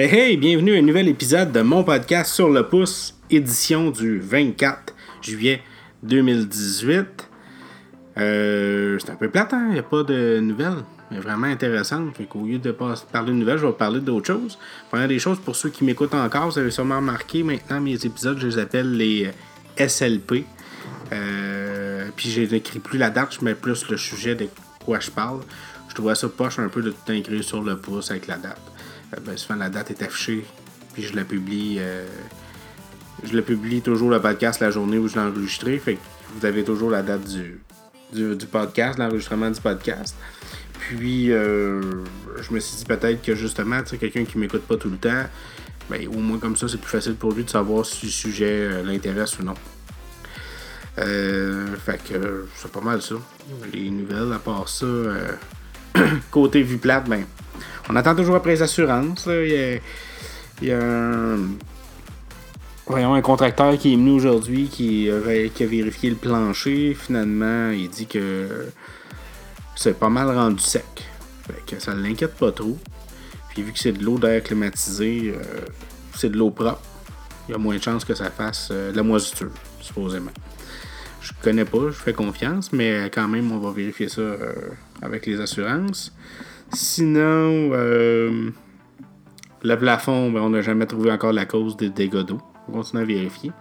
Hey hey, bienvenue à un nouvel épisode de mon podcast sur le pouce, édition du 24 juillet 2018. Euh, c'est un peu plate, hein? Il n'y a pas de nouvelles, mais vraiment intéressantes. Fait qu'au lieu de parler de nouvelles, je vais parler d'autres choses. Première des choses, pour ceux qui m'écoutent encore, vous avez sûrement remarqué, maintenant mes épisodes, je les appelle les SLP. Euh, puis je n'écris plus la date, je mets plus le sujet de quoi je parle. Je trouvais ça poche un peu de tout inclure sur le pouce avec la date. Ben, souvent la date est affichée, puis je la publie. euh, je le publie toujours le podcast la journée où je l'ai enregistré. Fait que vous avez toujours la date du, du, du podcast, l'enregistrement du podcast. Puis euh, je me suis dit peut-être que justement, tu sais, quelqu'un qui m'écoute pas tout le temps, ben, au moins comme ça, c'est plus facile pour lui de savoir si le sujet euh, l'intéresse ou non. Euh, fait que c'est pas mal ça. Les nouvelles, à part ça, côté vue plate, ben, on attend toujours après les assurances. Il y a, un, voyons, un contracteur qui est venu aujourd'hui qui, a vérifié le plancher. Finalement, il dit que c'est pas mal rendu sec. Fait que ça l'inquiète pas trop. Puis vu que c'est de l'eau d'air climatisé, euh, c'est de l'eau propre. Il y a moins de chances que ça fasse euh, la moisissure, supposément. Je connais pas, je fais confiance, mais quand même, on va vérifier ça euh, avec les assurances. Sinon, euh, le plafond, ben, on n'a jamais trouvé encore la cause des dégâts d'eau. On continue à vérifier.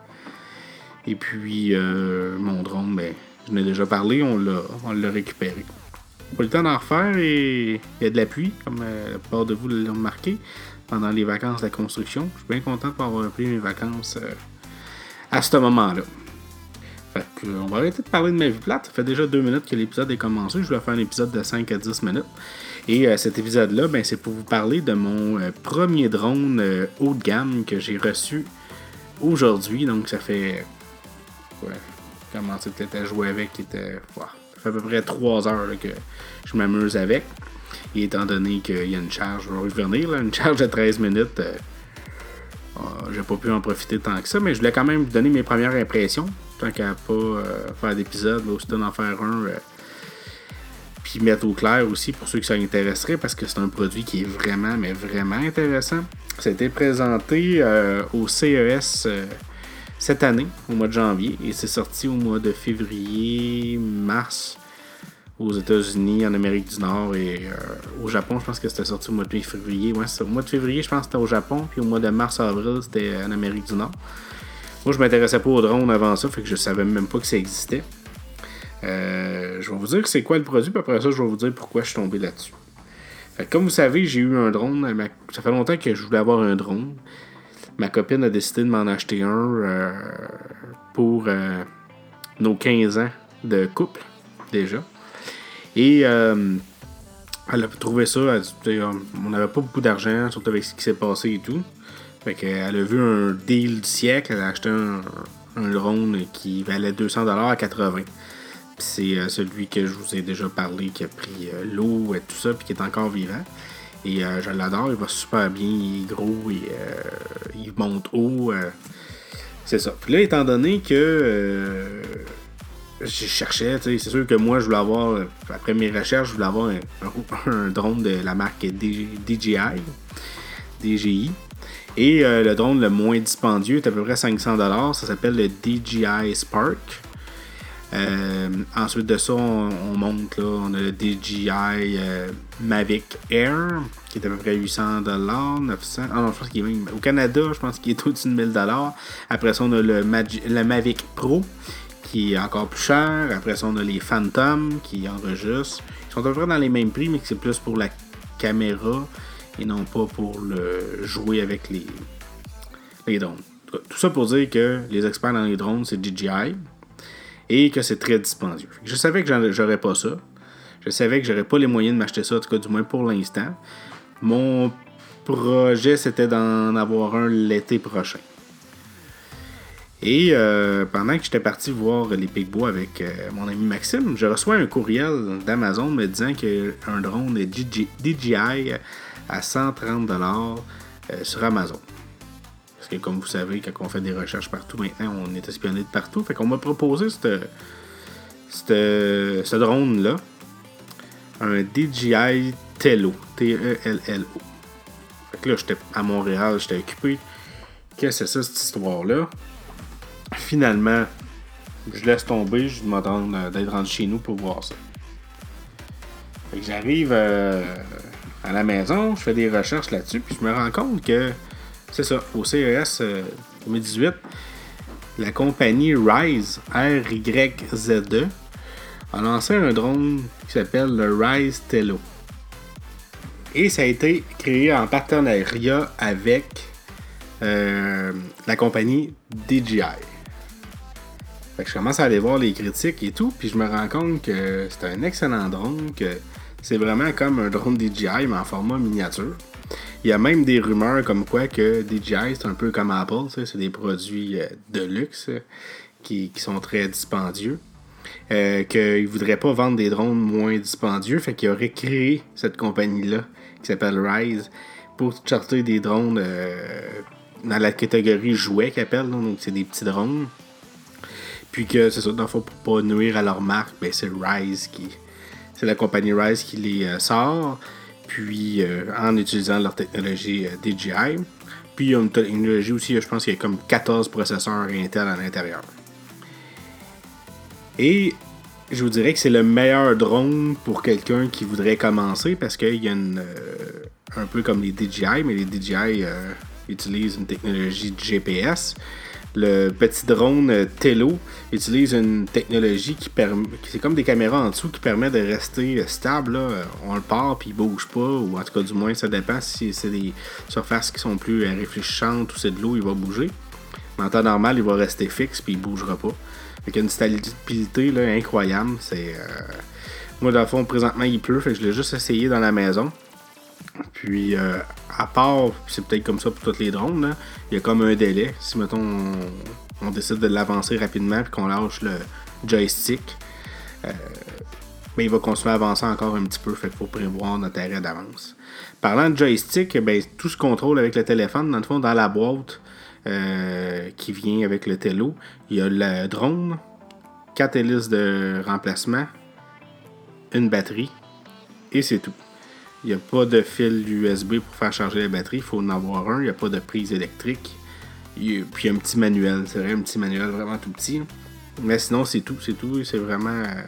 Et puis, euh, mon drone, ben, je n'ai déjà parlé, on l'a, récupéré. Pas le temps d'en refaire et il y a de la pluie, comme euh, la plupart de vous l'ont remarqué, pendant les vacances de la construction. Je suis bien content de pas avoir pris mes vacances à ce moment-là. Euh, on va arrêter de parler de ma vie plate. Ça fait déjà deux minutes que l'épisode est commencé. Je voulais faire un épisode de 5 à 10 minutes. Et euh, cet épisode-là, ben, c'est pour vous parler de mon euh, premier drone haut de gamme que j'ai reçu aujourd'hui. Donc, ça fait. Ouais, commencer peut-être à jouer avec. était, ça fait à peu près 3 heures que je m'amuse avec. Et étant donné qu'il y a une charge, je vais revenir, là, une charge de 13 minutes. euh, j'ai pas pu en profiter tant que ça, mais je voulais quand même vous donner mes premières impressions. Tant qu'à pas euh, faire d'épisode, là, aussi d'en faire un. euh, puis mettre au clair aussi pour ceux qui s'intéresseraient parce que c'est un produit qui est vraiment, mais vraiment intéressant. Ça a été présenté euh, au CES cette année, au mois de janvier, et c'est sorti au mois de février, mars aux États-Unis, en Amérique du Nord et au Japon. Je pense que c'était sorti au mois de février. Au mois de février, je pense que c'était au Japon, puis au mois de mars-avril, c'était en Amérique du Nord. Moi, je m'intéressais pas aux drones avant ça, fait que je savais même pas que ça existait. Euh, je vais vous dire c'est quoi le produit, puis après ça, je vais vous dire pourquoi je suis tombé là-dessus. Que comme vous savez, j'ai eu un drone. Ça fait longtemps que je voulais avoir un drone. Ma copine a décidé de m'en acheter un euh, pour euh, nos 15 ans de couple, déjà. Et elle a trouvé ça. on n'avait pas beaucoup d'argent, surtout avec ce qui s'est passé et tout. Fait qu'elle a vu un deal du siècle. Elle a acheté un, drone qui valait 200$ à 80$. Puis c'est euh, celui que je vous ai déjà parlé qui a pris euh, l'eau et tout ça, puis qui est encore vivant. Et euh, je l'adore, il va super bien, il est gros, il, monte haut. c'est ça. Puis là, étant donné que je cherchais, c'est sûr que moi, je voulais avoir, après mes recherches, je voulais avoir un, drone de la marque DJI. DJI. Et euh, le drone le moins dispendieux est à peu près 500$. Ça s'appelle le DJI Spark. Euh, ensuite de ça, on, on monte là, on a le DJI euh, Mavic Air qui est à peu près 800 900. Ah non, je pense qu'il est même au Canada, je pense qu'il est au-dessus de 1000 Après ça, on a le, Mavic Pro qui est encore plus cher. Après ça, on a les Phantom qui enregistrent. Ils sont à peu près dans les mêmes prix, mais c'est plus pour la caméra et non pas pour le jouer avec les, drones. Tout ça pour dire que les experts dans les drones, c'est DJI et que c'est très dispendieux. Je savais que j'aurais pas ça. Je savais que j'aurais pas les moyens de m'acheter ça, en tout cas du moins pour l'instant. Mon projet, c'était d'en avoir un l'été prochain. Et euh, pendant que j'étais parti voir les Pigbois avec euh, mon ami Maxime, je reçois un courriel d'Amazon me disant qu'un drone DJI à 130$ euh, sur Amazon. Parce que comme vous savez, quand on fait des recherches partout maintenant, on est espionné de partout. Fait qu'on m'a proposé ce drone-là. Un DJI Tello. T-E-L-L-O. Fait que là, j'étais à Montréal, j'étais occupé. Qu'est-ce que c'est ça, cette histoire-là? Finalement, je laisse tomber, je demande d'être rendu chez nous pour voir ça. Fait que j'arrive euh, à la maison, je fais des recherches là-dessus, puis je me rends compte que, c'est ça, au CES 2018, la compagnie Rise, R-Y-Z-E, a lancé un drone qui s'appelle le Rise Tello. Et ça a été créé en partenariat avec euh, la compagnie DJI. Fait que je commence à aller voir les critiques et tout, puis je me rends compte que c'est un excellent drone, que c'est vraiment comme un drone DJI, mais en format miniature. Il y a même des rumeurs comme quoi que DJI, c'est un peu comme Apple, c'est des produits euh, de luxe qui, sont très dispendieux. Euh, qu'ils ne voudraient pas vendre des drones moins dispendieux, fait qu'ils auraient créé cette compagnie-là qui s'appelle Rise pour charter des drones euh, dans la catégorie jouets qu'ils appellent, donc c'est des petits drones. Puis que c'est ça, dans le fond, pour pas nuire à leur marque, ben c'est Rise qui. C'est la compagnie Rise qui les sort puis euh, en utilisant leur technologie euh, DJI. Puis il y a une technologie aussi, je pense qu'il y a comme 14 processeurs Intel à l'intérieur. Et je vous dirais que c'est le meilleur drone pour quelqu'un qui voudrait commencer parce qu'il y a une, euh, un peu comme les DJI, mais les DJI utilisent une technologie de GPS le petit drone euh, Tello utilise une technologie qui permet. C'est comme des caméras en dessous qui permet de rester stable. On le part puis il bouge pas, ou en tout cas, du moins, ça dépend si c'est des surfaces qui sont plus euh, réfléchissantes ou c'est de l'eau, il va bouger. Mais en temps normal, il va rester fixe puis il bougera pas. Fait qu'il y a une stabilité incroyable. C'est. Euh, moi, dans le fond, présentement, il pleut, fait je l'ai juste essayé dans la maison. Puis, euh, à part, c'est peut-être comme ça pour tous les drones, il y a comme un délai. Si, mettons, on, décide de l'avancer rapidement et qu'on lâche le joystick, euh, ben, il va continuer à avancer encore un petit peu. Fait qu'il faut prévoir notre arrêt d'avance. Parlant de joystick, ben, tout se contrôle avec le téléphone. Dans le fond, dans la boîte euh, qui vient avec le télo, il y a le drone, 4 hélices de remplacement, une batterie, et c'est tout. Il n'y a pas de fil USB pour faire charger la batterie. Il faut en avoir un. Il n'y a pas de prise électrique. puis il y a un petit manuel. C'est vrai, un petit manuel vraiment tout petit. Mais sinon, c'est tout. C'est tout. C'est vraiment euh,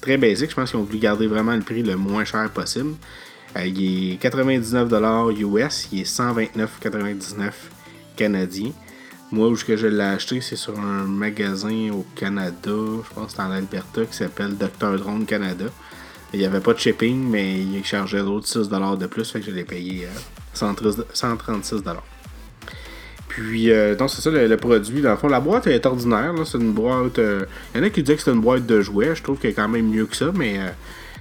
très basique. Je pense qu'ils ont voulu garder vraiment le prix le moins cher possible. Euh, il est 99$ US. Il est 129,99$ canadien. Moi, où je l'ai acheté, c'est sur un magasin au Canada. Je pense que c'est en Alberta qui s'appelle Dr. Drone Canada. Il n'y avait pas de shipping, mais il chargeait d'autres 6$ de plus, fait que je l'ai payé 136$. Euh, Puis, euh, donc c'est ça le, produit. Dans le fond, la boîte est ordinaire. C'est une boîte. Euh, il y en a qui disent que c'est une boîte de jouets. Je trouve qu'elle est quand même mieux que ça, mais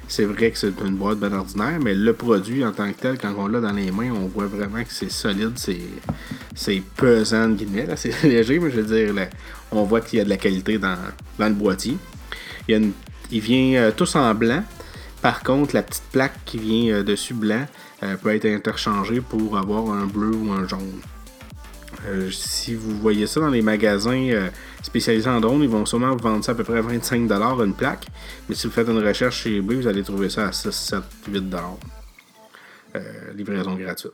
c'est vrai que c'est une boîte bien ordinaire. Mais le produit en tant que tel, quand on l'a dans les mains, on voit vraiment que c'est solide. C'est pesant, guillemets. C'est léger, mais je veux dire, on voit qu'il y a de la qualité dans, le boîtier. Il, il vient tous en blanc. Par contre, la petite plaque qui vient euh, dessus blanc euh, peut être interchangée pour avoir un bleu ou un jaune. Euh, si vous voyez ça dans les magasins spécialisés en drone, ils vont sûrement vous vendre ça à peu près 25$ une plaque. Mais si vous faites une recherche chez eBay, vous allez trouver ça à 6, 7, 8$. livraison gratuite.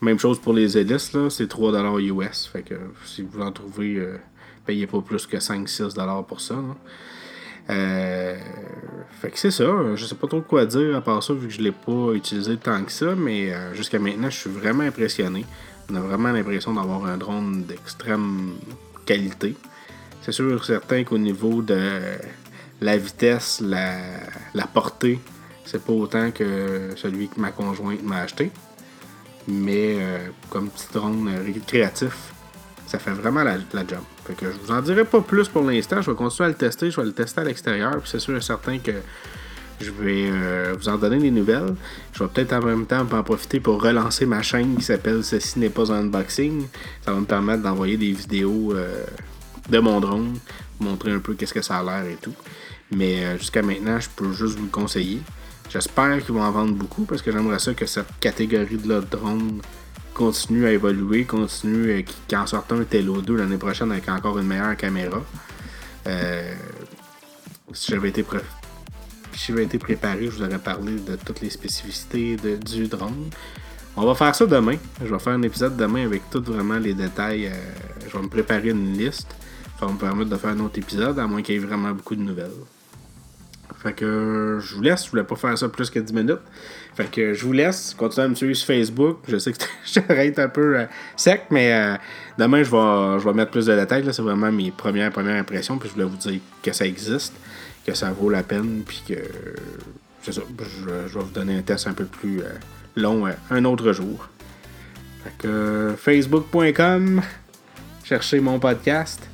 Même chose pour les hélices, c'est 3$ US. Fait que si vous en trouvez, payez pas plus que 5-6$ pour ça. Euh, fait que c'est ça. Je sais pas trop quoi dire à part ça, vu que je l'ai pas utilisé tant que ça, mais euh, jusqu'à maintenant, je suis vraiment impressionné. On a vraiment l'impression d'avoir un drone d'extrême qualité. C'est sûr certain qu'au niveau de la vitesse, la, la portée, c'est pas autant que celui que ma conjointe m'a acheté. Mais euh, comme petit drone créatif, ça fait vraiment la, job. Fait que je vous en dirai pas plus pour l'instant. Je vais continuer à le tester. Je vais le tester à l'extérieur. Puis c'est sûr et certain que je vais euh, vous en donner des nouvelles. Je vais peut-être en même temps en profiter pour relancer ma chaîne qui s'appelle Ceci n'est pas un unboxing. Ça va me permettre d'envoyer des vidéos euh, de mon drone, montrer un peu qu'est-ce que ça a l'air et tout. Mais euh, jusqu'à maintenant, je peux juste vous le conseiller. J'espère qu'ils vont en vendre beaucoup parce que j'aimerais ça que cette catégorie de drone continue à évoluer, continue, euh, qu'en sortant un Tello 2 l'année prochaine avec encore une meilleure caméra. Euh, si j'avais été, été préparé, je vous aurais parlé de toutes les spécificités du drone. On va faire ça demain. Je vais faire un épisode demain avec tout vraiment les détails. je vais me préparer une liste. Ça va me permettre de faire un autre épisode, à moins qu'il y ait vraiment beaucoup de nouvelles. Fait que je vous laisse. Je voulais pas faire ça plus que 10 minutes. Fait que je vous laisse. Continuez à me suivre sur Facebook. Je sais que j'arrête un peu sec, mais demain, je vais, je vais mettre plus de détails. C'est vraiment mes premières, premières impressions. Puis je voulais vous dire que ça existe, que ça vaut la peine, puis que. C'est ça. Je, vais vous donner un test un peu plus long un autre jour. Fait que facebook.com, cherchez mon podcast.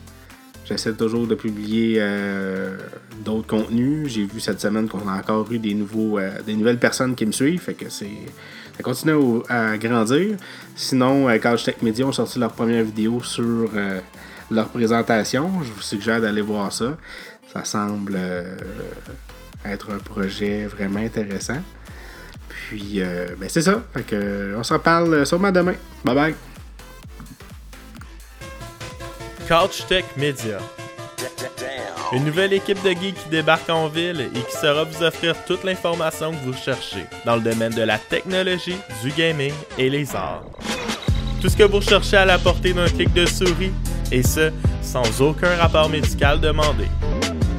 J'essaie toujours de publier euh, d'autres contenus. J'ai vu cette semaine qu'on a encore eu des nouveaux euh, des nouvelles personnes qui me suivent. Fait que c'est. Ça continue à grandir. Sinon, euh, Tech Media ont sorti leur première vidéo sur leur présentation. Je vous suggère d'aller voir ça. Ça semble être un projet vraiment intéressant. Puis, ben c'est ça. Fait que, on se reparle sûrement demain. Bye bye. Couch Tech Media. Une nouvelle équipe de geeks qui débarque en ville et qui saura vous offrir toute l'information que vous cherchez dans le domaine de la technologie, du gaming et les arts. Tout ce que vous recherchez à la portée d'un clic de souris, et ce, sans aucun rapport médical demandé.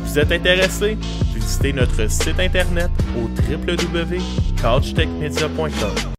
Vous êtes intéressé? Visitez notre site internet au www.couchtechmedia.com.